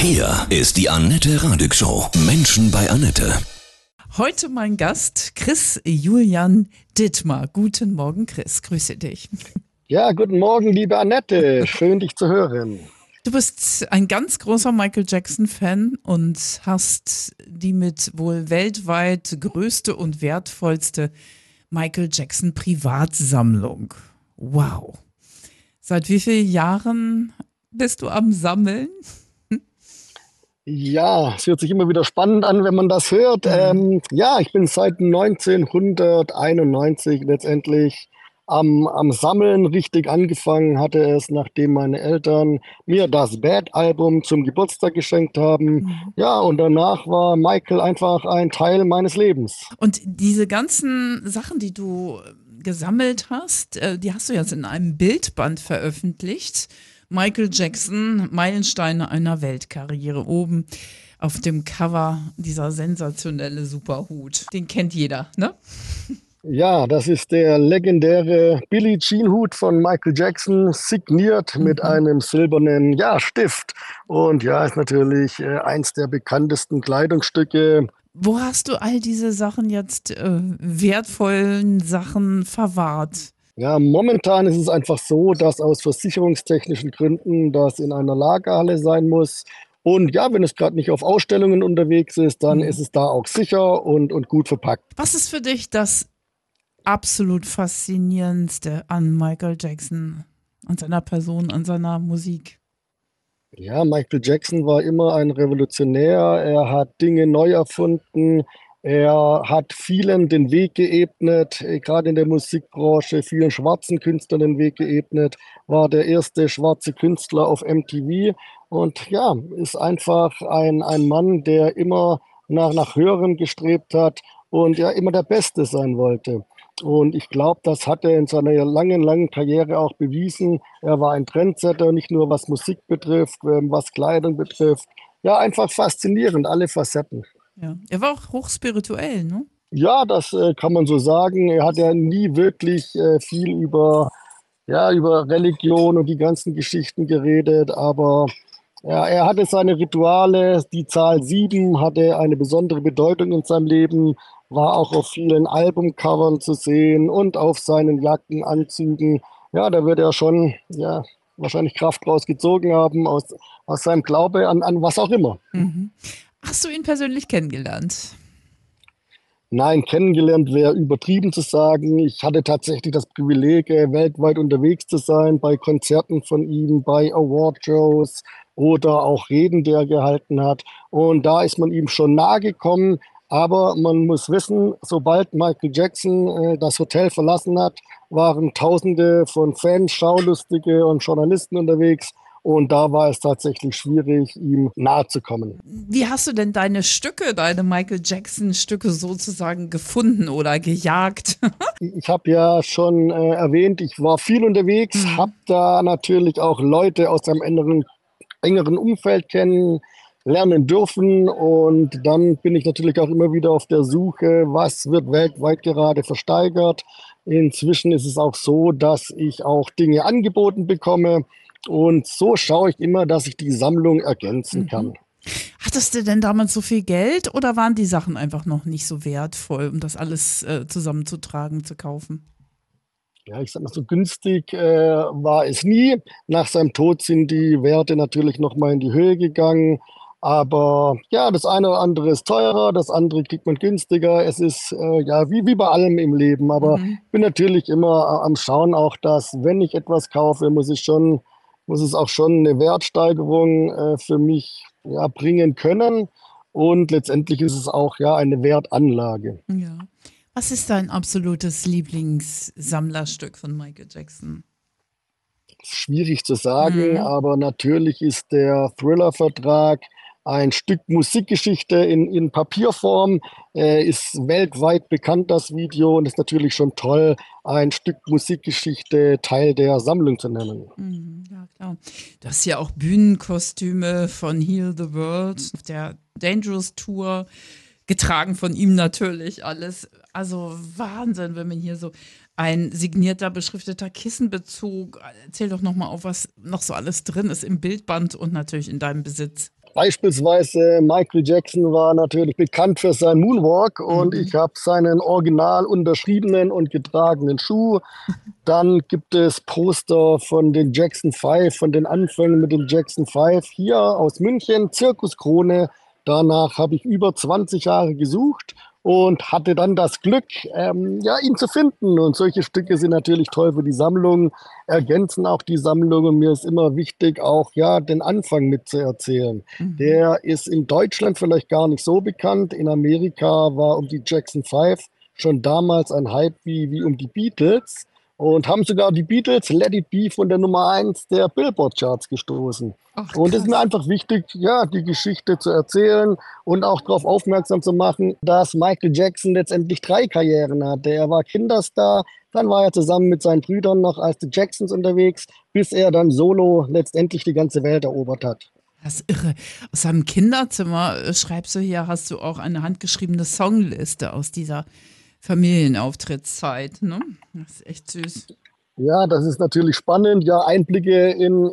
Hier ist die Annette Radig Show. Menschen bei Annette. Heute mein Gast Chris Julian Dittmar. Guten Morgen, Chris. Grüße dich. Ja, guten Morgen, liebe Annette. Schön, dich zu hören. Du bist ein ganz großer Michael Jackson-Fan und hast die mit wohl weltweit größte und wertvollste Michael Jackson Privatsammlung. Wow. Seit wie vielen Jahren bist du am Sammeln? Ja, es hört sich immer wieder spannend an, wenn man das hört. Mhm. Ähm, ja, ich bin seit 1991 letztendlich am, am Sammeln richtig angefangen hatte es, nachdem meine Eltern mir das Bad-Album zum Geburtstag geschenkt haben. Mhm. Ja, und danach war Michael einfach ein Teil meines Lebens. Und diese ganzen Sachen, die du gesammelt hast, äh, die hast du jetzt in einem Bildband veröffentlicht. Michael Jackson, Meilensteine einer Weltkarriere. Oben auf dem Cover dieser sensationelle Superhut. Den kennt jeder, ne? Ja, das ist der legendäre Billie Jean Hut von Michael Jackson, signiert mhm. mit einem silbernen ja, Stift. Und ja, ist natürlich äh, eins der bekanntesten Kleidungsstücke. Wo hast du all diese Sachen jetzt, äh, wertvollen Sachen verwahrt? Ja, momentan ist es einfach so, dass aus versicherungstechnischen Gründen das in einer Lagerhalle sein muss. Und ja, wenn es gerade nicht auf Ausstellungen unterwegs ist, dann mhm. ist es da auch sicher und, und gut verpackt. Was ist für dich das absolut faszinierendste an Michael Jackson, an seiner Person, an seiner Musik? Ja, Michael Jackson war immer ein Revolutionär. Er hat Dinge neu erfunden. Er hat vielen den Weg geebnet, äh, gerade in der Musikbranche, vielen schwarzen Künstlern den Weg geebnet, war der erste schwarze Künstler auf MTV und ja, ist einfach ein, ein Mann, der immer nach, nach Höherem gestrebt hat und ja immer der Beste sein wollte. Und ich glaube, das hat er in seiner langen, langen Karriere auch bewiesen. Er war ein Trendsetter, nicht nur was Musik betrifft, ähm, was Kleidung betrifft. Ja, einfach faszinierend, alle Facetten. Ja. Er war auch hochspirituell, ne? Ja, das äh, kann man so sagen. Er hat ja nie wirklich äh, viel über, ja, über Religion und die ganzen Geschichten geredet, aber ja, er hatte seine Rituale. Die Zahl sieben hatte eine besondere Bedeutung in seinem Leben, war auch auf vielen Albumcovern zu sehen und auf seinen Jacken, Anzügen. Ja, da wird er schon ja, wahrscheinlich Kraft rausgezogen haben aus, aus seinem Glaube an, an was auch immer. Mhm. Hast du ihn persönlich kennengelernt? Nein, kennengelernt wäre übertrieben zu sagen. Ich hatte tatsächlich das Privileg, äh, weltweit unterwegs zu sein, bei Konzerten von ihm, bei Awardshows oder auch Reden, die er gehalten hat. Und da ist man ihm schon nahe gekommen. Aber man muss wissen, sobald Michael Jackson äh, das Hotel verlassen hat, waren Tausende von Fans, Schaulustige und Journalisten unterwegs. Und da war es tatsächlich schwierig, ihm nahe zu kommen. Wie hast du denn deine Stücke, deine Michael Jackson-Stücke sozusagen gefunden oder gejagt? ich habe ja schon äh, erwähnt, ich war viel unterwegs, mhm. habe da natürlich auch Leute aus einem engeren, engeren Umfeld kennen lernen dürfen. Und dann bin ich natürlich auch immer wieder auf der Suche, was wird weltweit gerade versteigert. Inzwischen ist es auch so, dass ich auch Dinge angeboten bekomme, und so schaue ich immer, dass ich die Sammlung ergänzen mhm. kann. Hattest du denn damals so viel Geld oder waren die Sachen einfach noch nicht so wertvoll, um das alles äh, zusammenzutragen, zu kaufen? Ja, ich sag mal, so günstig äh, war es nie. Nach seinem Tod sind die Werte natürlich nochmal in die Höhe gegangen. Aber ja, das eine oder andere ist teurer, das andere kriegt man günstiger. Es ist äh, ja wie, wie bei allem im Leben. Aber mhm. ich bin natürlich immer am Schauen auch, dass wenn ich etwas kaufe, muss ich schon muss es auch schon eine Wertsteigerung äh, für mich ja, bringen können. Und letztendlich ist es auch ja eine Wertanlage. Ja. Was ist dein absolutes Lieblingssammlerstück von Michael Jackson? Schwierig zu sagen, mhm. aber natürlich ist der Thriller-Vertrag ein Stück Musikgeschichte in, in Papierform, äh, ist weltweit bekannt, das Video, und ist natürlich schon toll, ein Stück Musikgeschichte Teil der Sammlung zu nennen. Mhm, klar. Du hast ja auch Bühnenkostüme von Heal the World auf der Dangerous Tour getragen von ihm natürlich alles. Also Wahnsinn, wenn man hier so ein signierter, beschrifteter Kissenbezug. Erzähl doch nochmal auf, was noch so alles drin ist im Bildband und natürlich in deinem Besitz. Beispielsweise Michael Jackson war natürlich bekannt für seinen Moonwalk und mhm. ich habe seinen original unterschriebenen und getragenen Schuh. Dann gibt es Poster von den Jackson 5, von den Anfängen mit den Jackson 5 hier aus München, Zirkuskrone. Danach habe ich über 20 Jahre gesucht und hatte dann das Glück, ähm, ja, ihn zu finden. Und solche Stücke sind natürlich toll für die Sammlung, ergänzen auch die Sammlung. Und mir ist immer wichtig, auch ja, den Anfang mitzuerzählen. Mhm. Der ist in Deutschland vielleicht gar nicht so bekannt. In Amerika war um die Jackson 5 schon damals ein Hype wie, wie um die Beatles und haben sogar die Beatles Let It Be von der Nummer 1 der Billboard-Charts gestoßen. Ach, und es ist mir einfach wichtig, ja, die Geschichte zu erzählen und auch darauf aufmerksam zu machen, dass Michael Jackson letztendlich drei Karrieren hatte. Er war Kinderstar, dann war er zusammen mit seinen Brüdern noch als die Jacksons unterwegs, bis er dann solo letztendlich die ganze Welt erobert hat. Das ist irre. Aus seinem Kinderzimmer äh, schreibst du hier, hast du auch eine handgeschriebene Songliste aus dieser Familienauftrittszeit. Ne? Das ist echt süß. Ja, das ist natürlich spannend, ja, Einblicke in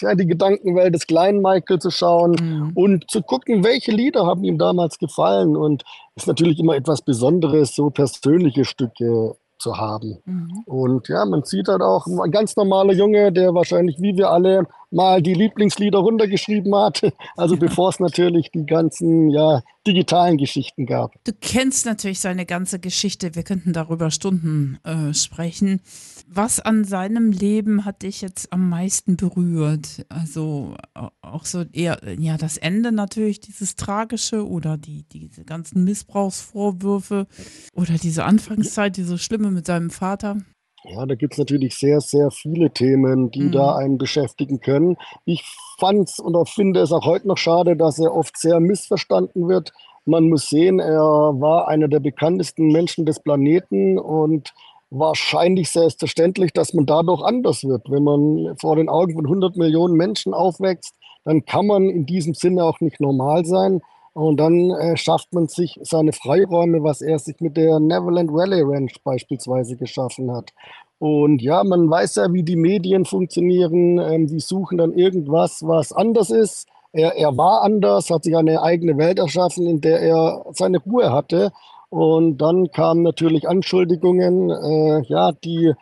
ja, die Gedankenwelt des kleinen Michael zu schauen mhm. und zu gucken, welche Lieder haben ihm damals gefallen. Und es ist natürlich immer etwas Besonderes, so persönliche Stücke zu haben. Mhm. Und ja, man sieht halt auch ein ganz normaler Junge, der wahrscheinlich wie wir alle mal die Lieblingslieder runtergeschrieben hat. Also bevor es natürlich die ganzen ja, digitalen Geschichten gab. Du kennst natürlich seine ganze Geschichte. Wir könnten darüber Stunden äh, sprechen. Was an seinem Leben hat dich jetzt am meisten berührt? Also auch so eher, ja, das Ende natürlich, dieses Tragische oder die, diese ganzen Missbrauchsvorwürfe oder diese Anfangszeit, diese Schlimme mit seinem Vater. Ja, da gibt es natürlich sehr, sehr viele Themen, die mhm. da einen beschäftigen können. Ich fand es und finde es auch heute noch schade, dass er oft sehr missverstanden wird. Man muss sehen, er war einer der bekanntesten Menschen des Planeten und wahrscheinlich selbstverständlich, dass man dadurch anders wird. Wenn man vor den Augen von 100 Millionen Menschen aufwächst, dann kann man in diesem Sinne auch nicht normal sein. Und dann äh, schafft man sich seine Freiräume, was er sich mit der Neverland Valley Ranch beispielsweise geschaffen hat. Und ja, man weiß ja, wie die Medien funktionieren. Ähm, die suchen dann irgendwas, was anders ist. Er, er war anders, hat sich eine eigene Welt erschaffen, in der er seine Ruhe hatte. Und dann kamen natürlich Anschuldigungen, äh, ja, die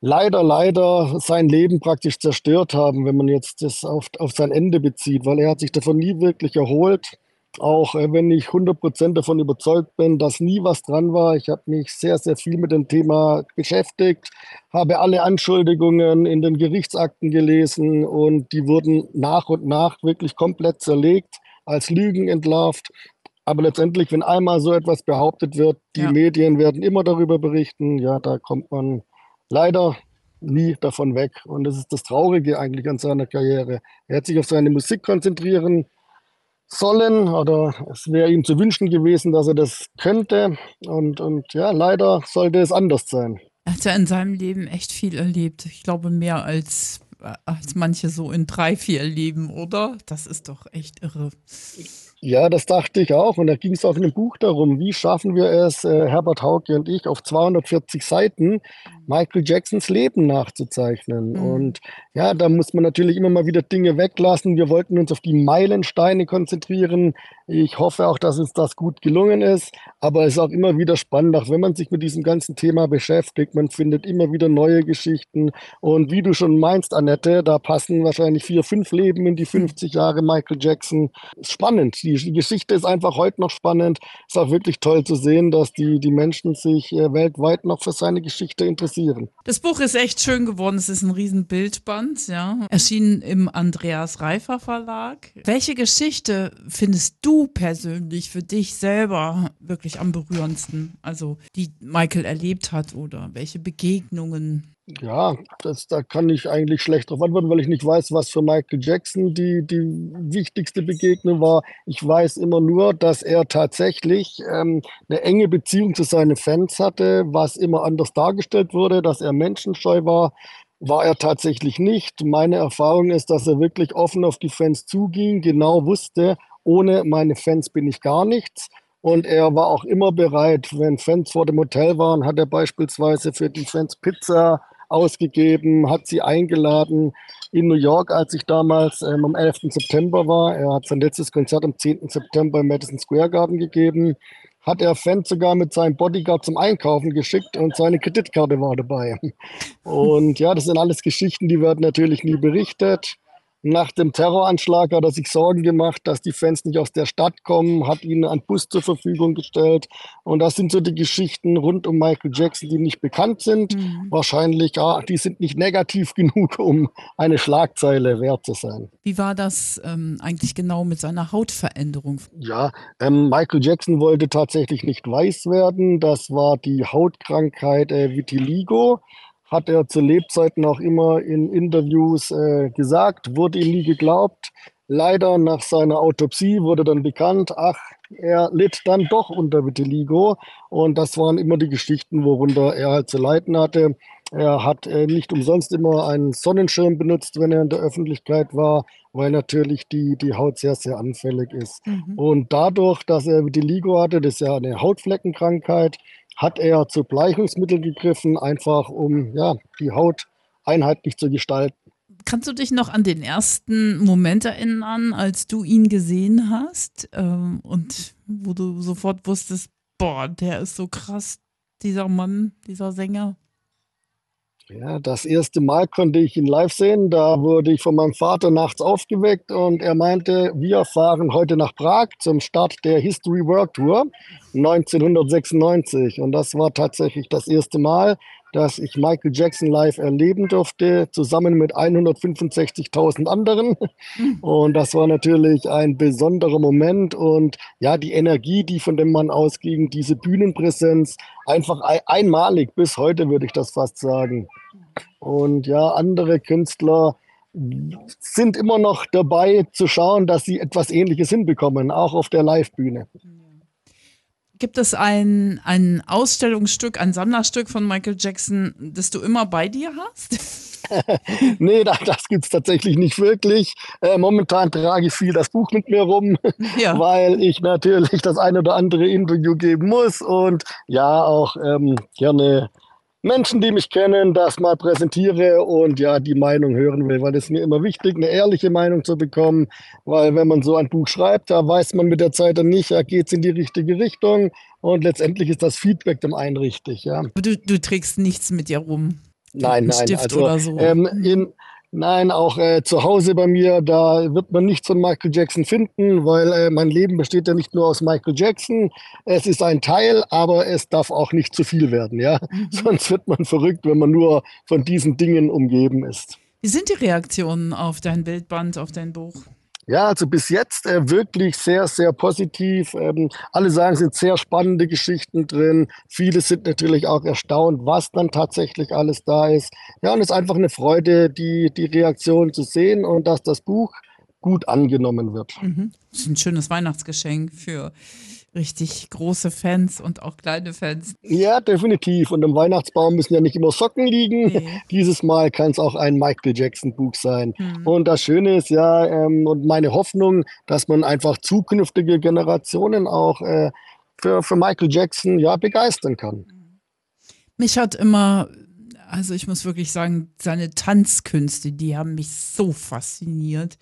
leider, leider sein Leben praktisch zerstört haben, wenn man jetzt das auf, auf sein Ende bezieht, weil er hat sich davon nie wirklich erholt. Auch äh, wenn ich 100% davon überzeugt bin, dass nie was dran war. Ich habe mich sehr, sehr viel mit dem Thema beschäftigt, habe alle Anschuldigungen in den Gerichtsakten gelesen und die wurden nach und nach wirklich komplett zerlegt, als Lügen entlarvt. Aber letztendlich, wenn einmal so etwas behauptet wird, die ja. Medien werden immer darüber berichten, ja, da kommt man leider nie davon weg. Und das ist das Traurige eigentlich an seiner Karriere. Er hat sich auf seine Musik konzentrieren sollen oder es wäre ihm zu wünschen gewesen, dass er das könnte. Und, und ja, leider sollte es anders sein. Er hat ja in seinem Leben echt viel erlebt. Ich glaube, mehr als, als manche so in drei, vier Leben, oder? Das ist doch echt irre. Ja, das dachte ich auch. Und da ging es auch in dem Buch darum, wie schaffen wir es, äh, Herbert Hauke und ich, auf 240 Seiten Michael Jacksons Leben nachzuzeichnen. Mhm. Und ja, da muss man natürlich immer mal wieder Dinge weglassen. Wir wollten uns auf die Meilensteine konzentrieren. Ich hoffe auch, dass uns das gut gelungen ist. Aber es ist auch immer wieder spannend, auch wenn man sich mit diesem ganzen Thema beschäftigt. Man findet immer wieder neue Geschichten. Und wie du schon meinst, Annette, da passen wahrscheinlich vier, fünf Leben in die 50 Jahre Michael Jackson. Spannend. Die, die Geschichte ist einfach heute noch spannend. Es ist auch wirklich toll zu sehen, dass die, die Menschen sich äh, weltweit noch für seine Geschichte interessieren passieren. Das Buch ist echt schön geworden. Es ist ein riesen Bildband, ja. Erschienen im Andreas Reifer Verlag. Welche Geschichte findest du persönlich für dich selber wirklich am berührendsten? Also, die Michael erlebt hat oder welche Begegnungen? Ja, das, da kann ich eigentlich schlecht darauf antworten, weil ich nicht weiß, was für Michael Jackson die, die wichtigste Begegnung war. Ich weiß immer nur, dass er tatsächlich ähm, eine enge Beziehung zu seinen Fans hatte, was immer anders dargestellt wurde, dass er menschenscheu war. War er tatsächlich nicht. Meine Erfahrung ist, dass er wirklich offen auf die Fans zuging, genau wusste, ohne meine Fans bin ich gar nichts. Und er war auch immer bereit, wenn Fans vor dem Hotel waren, hat er beispielsweise für die Fans Pizza ausgegeben, hat sie eingeladen in New York, als ich damals ähm, am 11. September war. Er hat sein letztes Konzert am 10. September im Madison Square Garden gegeben. Hat er Fans sogar mit seinem Bodyguard zum Einkaufen geschickt und seine Kreditkarte war dabei. Und ja, das sind alles Geschichten, die werden natürlich nie berichtet. Nach dem Terroranschlag hat er sich Sorgen gemacht, dass die Fans nicht aus der Stadt kommen, hat ihnen einen Bus zur Verfügung gestellt. Und das sind so die Geschichten rund um Michael Jackson, die nicht bekannt sind. Mhm. Wahrscheinlich, ja, die sind nicht negativ genug, um eine Schlagzeile wert zu sein. Wie war das ähm, eigentlich genau mit seiner Hautveränderung? Ja, ähm, Michael Jackson wollte tatsächlich nicht weiß werden. Das war die Hautkrankheit äh, Vitiligo hat er zu Lebzeiten auch immer in Interviews äh, gesagt, wurde ihm nie geglaubt. Leider nach seiner Autopsie wurde dann bekannt, ach, er litt dann doch unter Vitiligo. Und das waren immer die Geschichten, worunter er halt zu leiden hatte. Er hat äh, nicht umsonst immer einen Sonnenschirm benutzt, wenn er in der Öffentlichkeit war, weil natürlich die, die Haut sehr, sehr anfällig ist. Mhm. Und dadurch, dass er Vitiligo hatte, das ist ja eine Hautfleckenkrankheit, hat er zu Bleichungsmitteln gegriffen, einfach um ja, die Haut einheitlich zu gestalten. Kannst du dich noch an den ersten Moment erinnern, als du ihn gesehen hast ähm, und wo du sofort wusstest, boah, der ist so krass, dieser Mann, dieser Sänger? Ja, das erste Mal konnte ich ihn live sehen. Da wurde ich von meinem Vater nachts aufgeweckt und er meinte, wir fahren heute nach Prag zum Start der History World Tour 1996. Und das war tatsächlich das erste Mal, dass ich Michael Jackson live erleben durfte, zusammen mit 165.000 anderen. Hm. Und das war natürlich ein besonderer Moment. Und ja, die Energie, die von dem Mann ausging, diese Bühnenpräsenz, einfach einmalig bis heute, würde ich das fast sagen. Und ja, andere Künstler sind immer noch dabei zu schauen, dass sie etwas Ähnliches hinbekommen, auch auf der Live-Bühne. Gibt es ein, ein Ausstellungsstück, ein Sammlerstück von Michael Jackson, das du immer bei dir hast? nee, das, das gibt es tatsächlich nicht wirklich. Äh, momentan trage ich viel das Buch mit mir rum, ja. weil ich natürlich das eine oder andere Interview geben muss und ja auch ähm, gerne Menschen, die mich kennen, das mal präsentiere und ja, die Meinung hören will, weil es mir immer wichtig, eine ehrliche Meinung zu bekommen, weil wenn man so ein Buch schreibt, da weiß man mit der Zeit dann nicht, ja, geht es in die richtige Richtung und letztendlich ist das Feedback dem einen richtig, ja. Du, du trägst nichts mit dir rum. Nein, nein, Stift also, oder so. Ähm, in, Nein, auch äh, zu Hause bei mir, da wird man nichts von Michael Jackson finden, weil äh, mein Leben besteht ja nicht nur aus Michael Jackson. Es ist ein Teil, aber es darf auch nicht zu viel werden, ja. Mhm. Sonst wird man verrückt, wenn man nur von diesen Dingen umgeben ist. Wie sind die Reaktionen auf dein Bildband, auf dein Buch? Ja, also bis jetzt äh, wirklich sehr, sehr positiv. Ähm, alle sagen, es sind sehr spannende Geschichten drin. Viele sind natürlich auch erstaunt, was dann tatsächlich alles da ist. Ja, und es ist einfach eine Freude, die, die Reaktion zu sehen und dass das Buch gut angenommen wird. Mhm. Das ist ein schönes Weihnachtsgeschenk für richtig große Fans und auch kleine Fans. Ja, definitiv. Und im Weihnachtsbaum müssen ja nicht immer Socken liegen. Nee. Dieses Mal kann es auch ein Michael Jackson Buch sein. Mhm. Und das Schöne ist ja, ähm, und meine Hoffnung, dass man einfach zukünftige Generationen auch äh, für, für Michael Jackson ja begeistern kann. Mich hat immer also ich muss wirklich sagen, seine Tanzkünste, die haben mich so fasziniert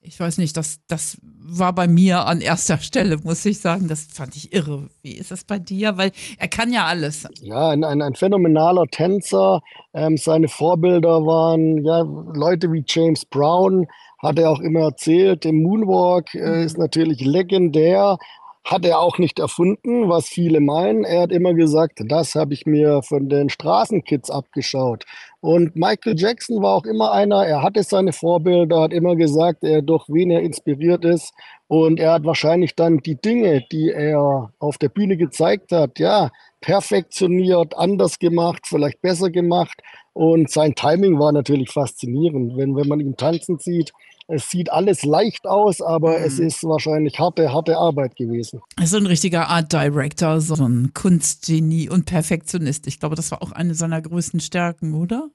ich weiß nicht, das, das war bei mir an erster Stelle, muss ich sagen. Das fand ich irre. Wie ist das bei dir? Weil er kann ja alles. Ja, ein, ein, ein phänomenaler Tänzer. Ähm, seine Vorbilder waren ja, Leute wie James Brown, hat er auch immer erzählt. Der Moonwalk äh, ist natürlich legendär hat er auch nicht erfunden, was viele meinen. Er hat immer gesagt, das habe ich mir von den Straßenkids abgeschaut. Und Michael Jackson war auch immer einer, er hatte seine Vorbilder, hat immer gesagt, er durch wen er inspiriert ist. Und er hat wahrscheinlich dann die Dinge, die er auf der Bühne gezeigt hat, ja, perfektioniert, anders gemacht, vielleicht besser gemacht. Und sein Timing war natürlich faszinierend. Wenn, wenn man ihn tanzen sieht, es sieht alles leicht aus, aber mhm. es ist wahrscheinlich harte, harte Arbeit gewesen. So ein richtiger Art Director, so ein Kunstgenie und Perfektionist. Ich glaube, das war auch eine seiner größten Stärken, oder?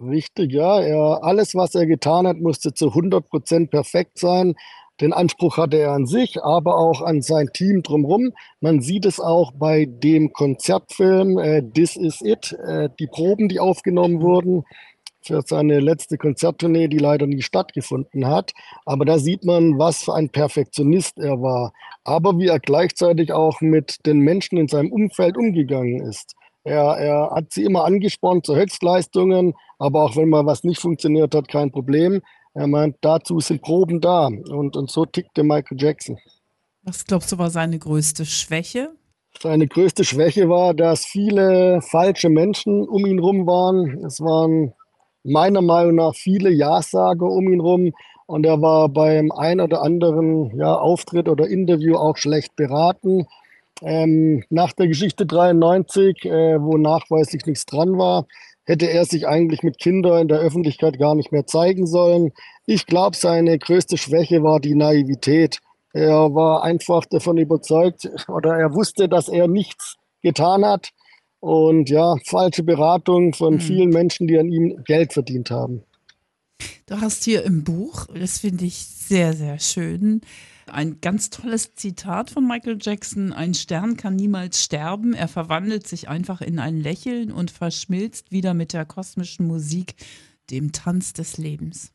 Richtig, ja. Er, alles, was er getan hat, musste zu 100 Prozent perfekt sein. Den Anspruch hatte er an sich, aber auch an sein Team drumherum. Man sieht es auch bei dem Konzertfilm äh, This Is It, äh, die Proben, die aufgenommen wurden für seine letzte Konzerttournee, die leider nie stattgefunden hat. Aber da sieht man, was für ein Perfektionist er war. Aber wie er gleichzeitig auch mit den Menschen in seinem Umfeld umgegangen ist. Er, er hat sie immer angespornt zu Höchstleistungen, aber auch wenn mal was nicht funktioniert hat, kein Problem. Er meint, dazu sind Proben da. Und, und so tickte Michael Jackson. Was glaubst du war seine größte Schwäche? Seine größte Schwäche war, dass viele falsche Menschen um ihn rum waren. Es waren meiner Meinung nach viele Ja-Sager um ihn rum. Und er war beim ein oder anderen ja, Auftritt oder Interview auch schlecht beraten. Ähm, nach der Geschichte 93, äh, wo nachweislich nichts dran war, hätte er sich eigentlich mit Kindern in der Öffentlichkeit gar nicht mehr zeigen sollen. Ich glaube, seine größte Schwäche war die Naivität. Er war einfach davon überzeugt oder er wusste, dass er nichts getan hat und ja, falsche Beratung von mhm. vielen Menschen, die an ihm Geld verdient haben. Du hast hier im Buch, das finde ich sehr, sehr schön, ein ganz tolles Zitat von Michael Jackson. Ein Stern kann niemals sterben. Er verwandelt sich einfach in ein Lächeln und verschmilzt wieder mit der kosmischen Musik, dem Tanz des Lebens.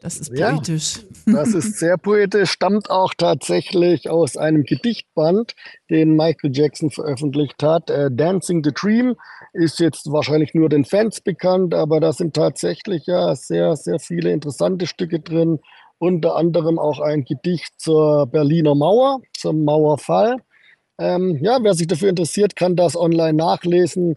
Das ist poetisch. Ja, das ist sehr poetisch, stammt auch tatsächlich aus einem Gedichtband, den Michael Jackson veröffentlicht hat. Äh, Dancing the Dream ist jetzt wahrscheinlich nur den Fans bekannt, aber da sind tatsächlich ja sehr, sehr viele interessante Stücke drin. Unter anderem auch ein Gedicht zur Berliner Mauer, zum Mauerfall. Ähm, ja, wer sich dafür interessiert, kann das online nachlesen.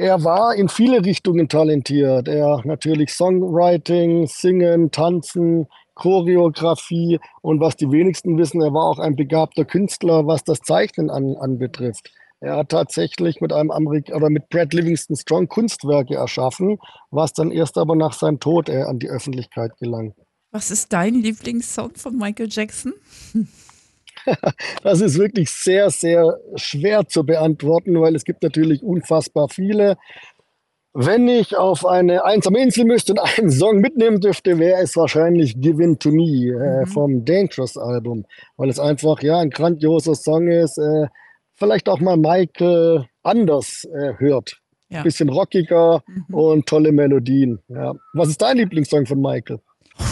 Er war in viele Richtungen talentiert. Er natürlich Songwriting, Singen, Tanzen, Choreografie und was die wenigsten wissen, er war auch ein begabter Künstler, was das Zeichnen an, anbetrifft. Er hat tatsächlich mit einem Amerik oder mit Brad Livingston Strong Kunstwerke erschaffen, was dann erst aber nach seinem Tod äh, an die Öffentlichkeit gelang. Was ist dein Lieblingssong von Michael Jackson? das ist wirklich sehr, sehr schwer zu beantworten, weil es gibt natürlich unfassbar viele. Wenn ich auf eine einsame Insel müsste und einen Song mitnehmen dürfte, wäre es wahrscheinlich Give In To Me äh, mhm. vom Dangerous Album, weil es einfach ja ein grandioser Song ist, äh, vielleicht auch mal Michael anders äh, hört. Ja. Bisschen rockiger mhm. und tolle Melodien. Ja. Was ist dein Lieblingssong von Michael? Puh,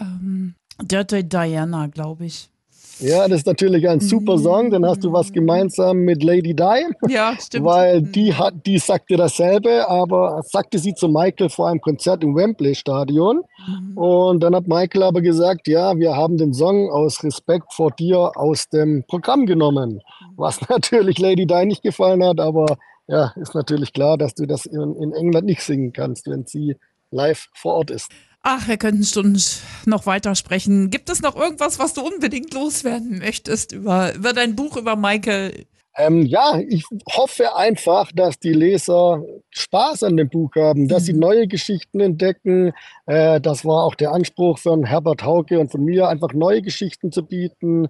ähm, Dirty Diana, glaube ich. Ja, das ist natürlich ein super Song. Dann hast du was gemeinsam mit Lady Di. Ja, stimmt. Weil die hat, die sagte dasselbe, aber sagte sie zu Michael vor einem Konzert im Wembley Stadion. Mhm. Und dann hat Michael aber gesagt, ja, wir haben den Song aus Respekt vor dir aus dem Programm genommen. Was natürlich Lady Di nicht gefallen hat, aber ja, ist natürlich klar, dass du das in, in England nicht singen kannst, wenn sie live vor Ort ist. Ach, wir könnten Stunden noch weiter sprechen. Gibt es noch irgendwas, was du unbedingt loswerden möchtest über, über dein Buch über Michael? Ähm, ja, ich hoffe einfach, dass die Leser Spaß an dem Buch haben, dass mhm. sie neue Geschichten entdecken. Äh, das war auch der Anspruch von Herbert Hauke und von mir, einfach neue Geschichten zu bieten,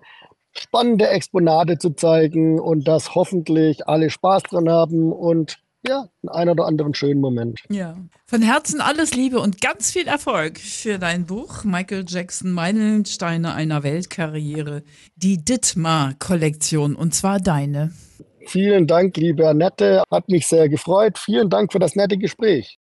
spannende Exponate zu zeigen und dass hoffentlich alle Spaß dran haben und ja, einen oder anderen schönen Moment. Ja. Von Herzen alles Liebe und ganz viel Erfolg für dein Buch Michael Jackson Meilensteine einer Weltkarriere, die Dittmar-Kollektion und zwar deine. Vielen Dank, liebe Annette. Hat mich sehr gefreut. Vielen Dank für das nette Gespräch.